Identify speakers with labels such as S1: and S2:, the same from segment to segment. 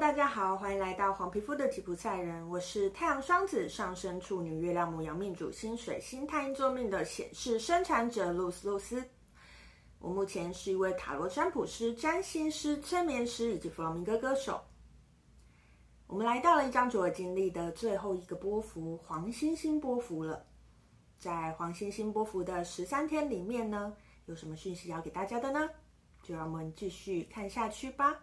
S1: 大家好，欢迎来到黄皮肤的吉普赛人。我是太阳双子上升处女月亮母羊命主星水星太阴坐命的显示生产者露丝露丝。我目前是一位塔罗占卜师、占星师、催眠师以及弗朗明哥歌手。我们来到了一张主要经历的最后一个波幅黄星星波幅了。在黄星星波幅的十三天里面呢，有什么讯息要给大家的呢？就让我们继续看下去吧。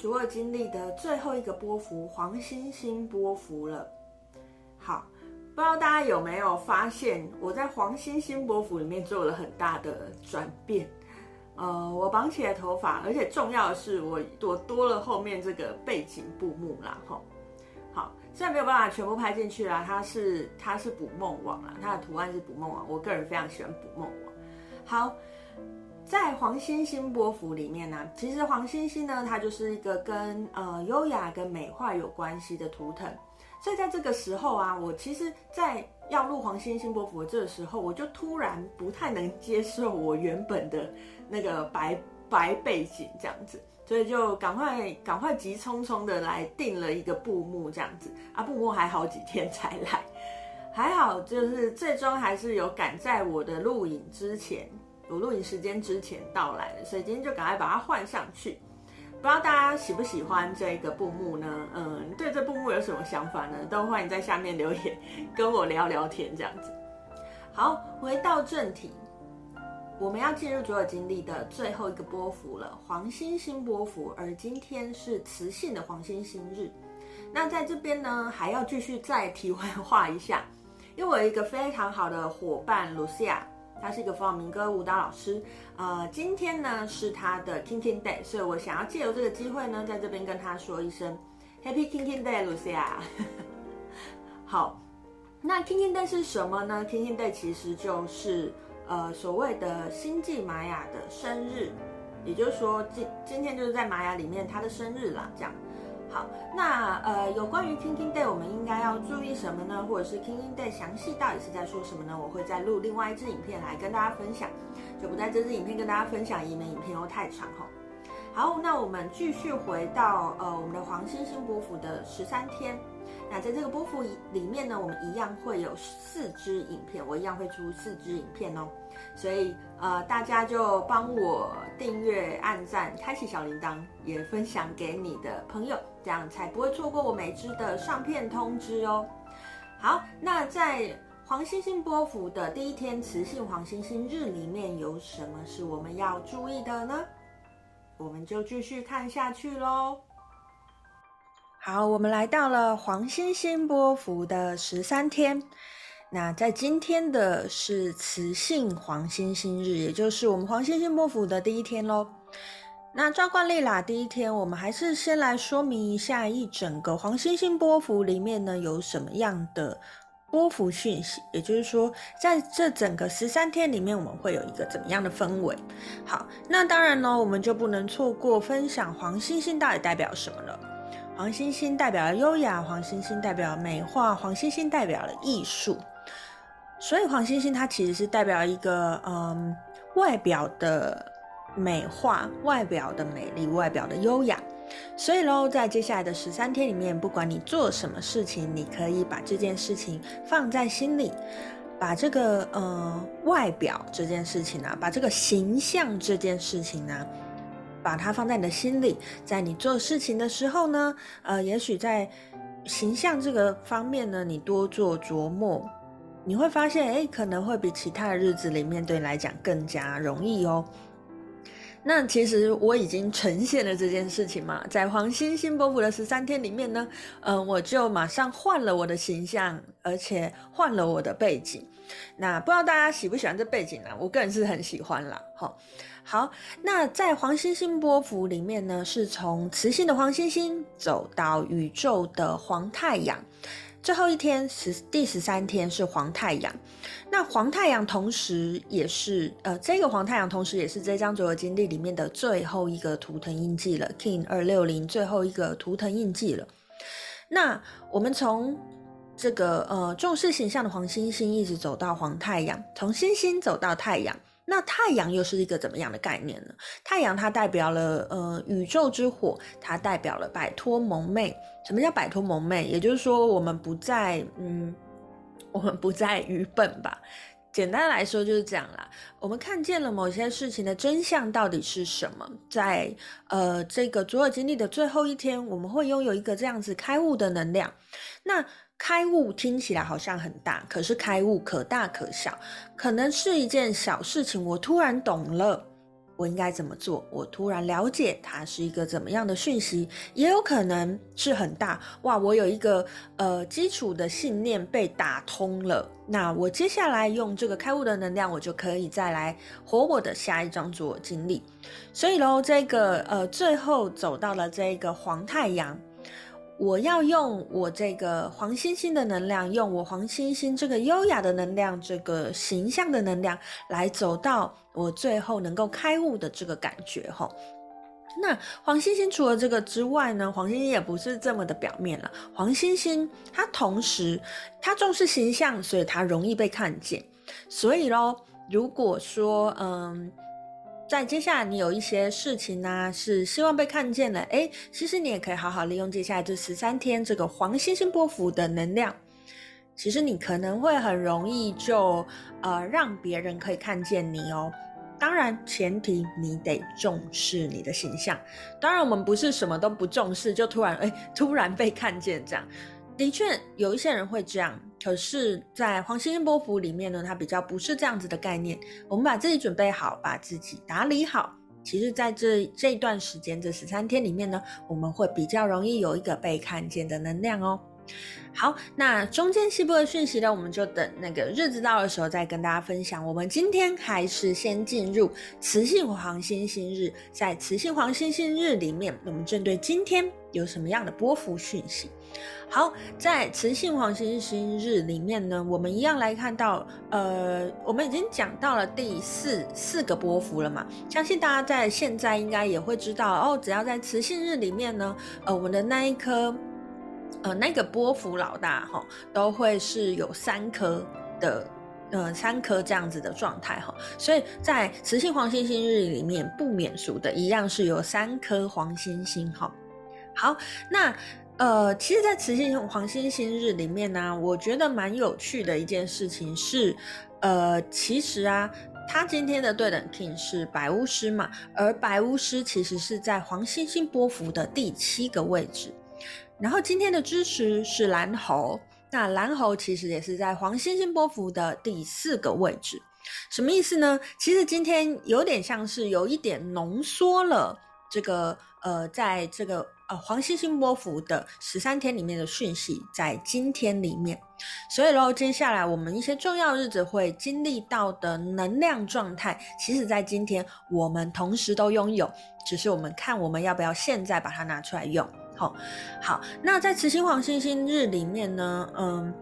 S1: 主二经历的最后一个波幅黄星星波幅了。好，不知道大家有没有发现，我在黄星星波幅里面做了很大的转变。呃，我绑起了头发，而且重要的是我，我多了后面这个背景布幕啦，吼。好，虽然没有办法全部拍进去啦，它是它是捕梦网啦，它的图案是捕梦网，我个人非常喜欢捕梦网。好，在黄星星波符里面呢、其实黄星星呢，它就是一个跟呃优雅跟美化有关系的图腾，所以在这个时候啊，我其实，在要录黄星星波符的这个时候，我就突然不太能接受我原本的。那个白白背景这样子，所以就赶快赶快急匆匆的来定了一个布幕这样子。啊，布幕还好几天才来，还好就是最终还是有赶在我的录影之前，我录影时间之前到来的，所以今天就赶快把它换上去。不知道大家喜不喜欢这个布幕呢？嗯，对这布幕有什么想法呢？都欢迎在下面留言跟我聊聊天这样子。好，回到正题。我们要进入主要经历的最后一个波幅了，黄星星波幅，而今天是磁性的黄星星日。那在这边呢，还要继续再题外话一下，因为我有一个非常好的伙伴 Lucia，他是一个弗朗明哥舞蹈老师。呃，今天呢是他的 Kin Kin Day，所以我想要借由这个机会呢，在这边跟他说一声 Happy Kin Kin Day，Lucia。好，那 Kin Kin Day 是什么呢？Kin Kin Day 其实就是。呃，所谓的星际玛雅的生日，也就是说，今今天就是在玛雅里面他的生日啦。这样，好，那呃，有关于 Kin Kin Day，我们应该要注意什么呢？或者是 Kin Kin Day 详细到底是在说什么呢？我会再录另外一支影片来跟大家分享，就不在这支影片跟大家分享，以免影片又太长哈。好，那我们继续回到呃我们的黄星星伯府的十三天。那在这个波幅里面呢，我们一样会有四支影片，我一样会出四支影片哦。所以呃，大家就帮我订阅、按赞、开启小铃铛，也分享给你的朋友，这样才不会错过我每支的上片通知哦。好，那在黄星星波幅的第一天，磁性黄星星日里面有什么是我们要注意的呢？我们就继续看下去喽。好，我们来到了黄星星波幅的十三天。那在今天的是雌性黄星星日，也就是我们黄星星波幅的第一天喽。那照惯例啦，第一天我们还是先来说明一下一整个黄星星波幅里面呢有什么样的波幅讯息，也就是说在这整个十三天里面我们会有一个怎么样的氛围。好，那当然呢，我们就不能错过分享黄星星到底代表什么了。黄星星代表了优雅，黄星星代表美化，黄星星代表了艺术。所以黄星星它其实是代表一个嗯外表的美化，外表的美丽，外表的优雅。所以喽，在接下来的十三天里面，不管你做什么事情，你可以把这件事情放在心里，把这个呃外表这件事情啊，把这个形象这件事情呢、把它放在你的心里，在你做事情的时候呢，呃，也许在形象这个方面呢，你多做琢磨，你会发现，哎，可能会比其他的日子里面对你来讲更加容易哦。那其实我已经呈现了这件事情嘛，在黄星星波符的十三天里面呢，嗯、呃，我就马上换了我的形象，而且换了我的背景。那不知道大家喜不喜欢这背景呢？我个人是很喜欢啦。好。好，那在黄星星波幅里面呢，是从磁性的黄星星走到宇宙的黄太阳。最后一天十第十三天是黄太阳，那黄太阳同时也是呃，这个黄太阳同时也是这张卓尔金历里面的最后一个图腾印记了，King 二六零最后一个图腾印记了。那我们从这个呃重视形象的黄星星一直走到黄太阳，从星星走到太阳。那太阳又是一个怎么样的概念呢？太阳它代表了呃宇宙之火，它代表了摆脱蒙昧。什么叫摆脱蒙昧？也就是说，我们不再嗯，我们不再愚笨吧。简单来说就是这样啦。我们看见了某些事情的真相到底是什么？在呃这个卓尔经历的最后一天，我们会拥有一个这样子开悟的能量。那开悟听起来好像很大，可是开悟可大可小，可能是一件小事情。我突然懂了，我应该怎么做？我突然了解它是一个怎么样的讯息，也有可能是很大。哇，我有一个呃基础的信念被打通了，那我接下来用这个开悟的能量，我就可以再来活我的下一张卓尔金历。所以喽，这个呃最后走到了这个黄太阳。我要用我这个黄星星的能量，用我黄星星这个优雅的能量，这个形象的能量，来走到我最后能够开悟的这个感觉哈。那黄星星除了这个之外呢，黄星星也不是这么的表面了。黄星星它同时它重视形象，所以它容易被看见。所以喽，如果说嗯。在接下来，你有一些事情呢、啊，是希望被看见的。诶，其实你也可以好好利用接下来这十三天这个黄星星波符的能量。其实你可能会很容易就呃让别人可以看见你哦。当然，前提你得重视你的形象。当然，我们不是什么都不重视，就突然诶突然被看见这样。的确，有一些人会这样。可是，在黄星星波符里面呢，它比较不是这样子的概念。我们把自己准备好，把自己打理好。其实，在这这段时间，这十三天里面呢，我们会比较容易有一个被看见的能量哦。好，那中间西部的讯息呢，我们就等那个日子到的时候再跟大家分享。我们今天还是先进入磁性黄星星日，在磁性黄星星日里面，我们针对今天有什么样的波幅讯息？好，在磁性黄星星日里面呢，我们一样来看到，呃，我们已经讲到了第四四个波幅了嘛，相信大家在现在应该也会知道哦，只要在磁性日里面呢，呃，我们的那一颗。呃，那个波幅老大哈，都会是有三颗的，呃，三颗这样子的状态哈，所以在磁性黄星星日里面不免俗的一样是有三颗黄星星哈。好，那呃，其实，在雌性黄星星日里面呢，我觉得蛮有趣的一件事情是，呃，其实啊，他今天的对等 King 是白巫师嘛，而白巫师其实是在黄星星波幅的第七个位置。然后今天的支持是蓝猴，那蓝猴其实也是在黄星星波幅的第四个位置，什么意思呢？其实今天有点像是有一点浓缩了这个呃，在这个呃黄星星波符的十三天里面的讯息，在今天里面，所以喽，接下来我们一些重要日子会经历到的能量状态，其实在今天我们同时都拥有，只是我们看我们要不要现在把它拿出来用。好，好，那在磁性黄星星日里面呢，嗯，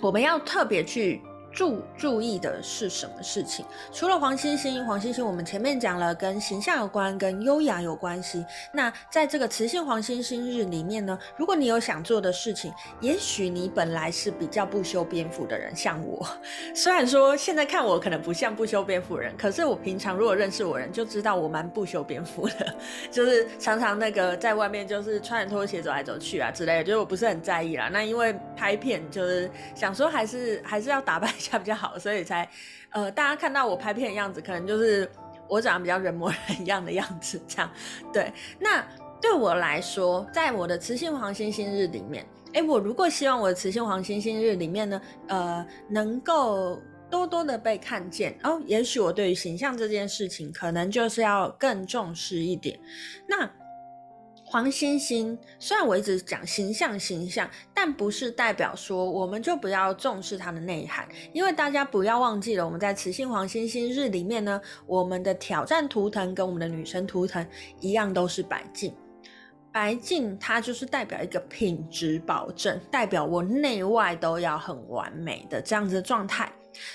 S1: 我们要特别去。注注意的是什么事情？除了黄星星，黄星星我们前面讲了，跟形象有关，跟优雅有关系。那在这个磁性黄星星日里面呢，如果你有想做的事情，也许你本来是比较不修边幅的人，像我。虽然说现在看我可能不像不修边幅人，可是我平常如果认识我人就知道我蛮不修边幅的，就是常常那个在外面就是穿着拖鞋走来走去啊之类的，就是我不是很在意啦。那因为拍片就是想说还是还是要打扮。一下比较好，所以才，呃，大家看到我拍片的样子，可能就是我长得比较人模人样的样子，这样。对，那对我来说，在我的雌性黄星星日里面，诶，我如果希望我的雌性黄星星日里面呢，呃，能够多多的被看见哦，也许我对于形象这件事情，可能就是要更重视一点。那。黄星星，虽然我一直讲形象形象，但不是代表说我们就不要重视它的内涵，因为大家不要忘记了，我们在雌性黄星星日里面呢，我们的挑战图腾跟我们的女神图腾一样都是白镜。白镜它就是代表一个品质保证，代表我内外都要很完美的这样子的状态。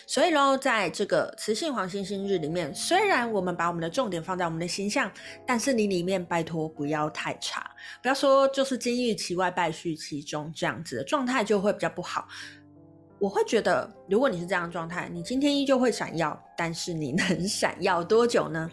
S1: 所以喽，在这个雌性黄星星日里面，虽然我们把我们的重点放在我们的形象，但是你里面拜托不要太差，不要说就是金玉其外，败絮其中这样子的状态就会比较不好。我会觉得，如果你是这样的状态，你今天依旧会闪耀，但是你能 闪耀多久呢？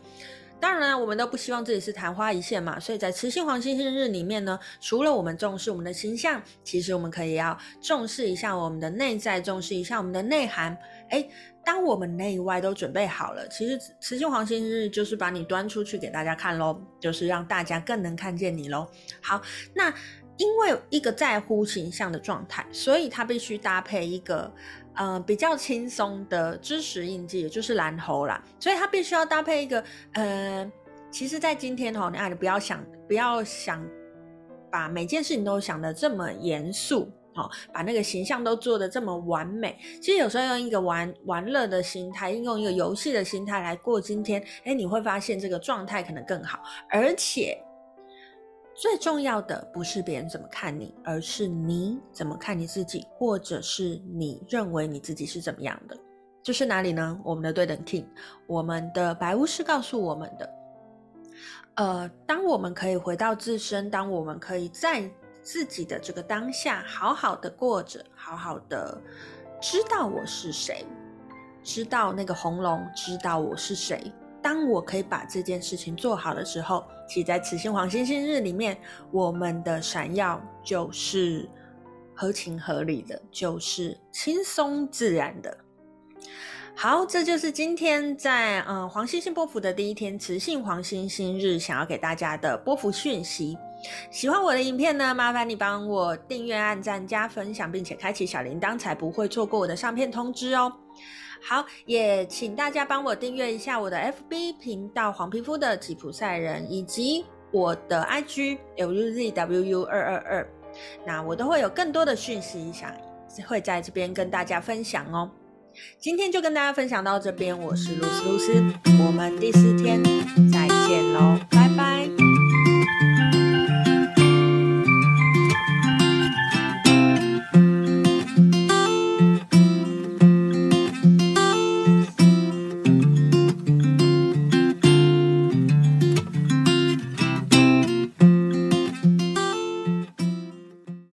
S1: 当然，我们都不希望自己是昙花一现嘛。所以在磁性黄星星日里面呢，除了我们重视我们的形象，其实我们可以要重视一下我们的内在，重视一下我们的内涵。诶，当我们内外都准备好了，其实磁性黄星日就是把你端出去给大家看喽，就是让大家更能看见你喽。好，那因为一个在乎形象的状态，所以它必须搭配一个。呃，比较轻松的知识印记，也就是蓝猴啦，所以它必须要搭配一个呃，其实，在今天哦，你爱不要想，不要想把每件事情都想得这么严肃哦，把那个形象都做得这么完美。其实有时候用一个玩玩乐的心态，用一个游戏的心态来过今天，哎，你会发现这个状态可能更好，而且。最重要的不是别人怎么看你，而是你怎么看你自己，或者是你认为你自己是怎么样的。这是哪里呢？我们的对等 King，我们的白巫师告诉我们的。呃，当我们可以回到自身，当我们可以在自己的这个当下好好的过着，好好的知道我是谁，知道那个红龙，知道我是谁。当我可以把这件事情做好的时候，其实在磁性黄星星日里面，我们的闪耀就是合情合理的，就是轻松自然的。好，这就是今天在嗯黄星星波符的第一天，磁性黄星星日想要给大家的波符讯息。喜欢我的影片呢，麻烦你帮我订阅、按赞、加分享，并且开启小铃铛，才不会错过我的上片通知哦。好，也请大家帮我订阅一下我的 FB 频道黄皮肤的吉普赛人，以及我的 IG LUZWU 二二二，那我都会有更多的讯息想会在这边跟大家分享哦。今天就跟大家分享到这边，我是露丝露丝，我们第四天再见喽。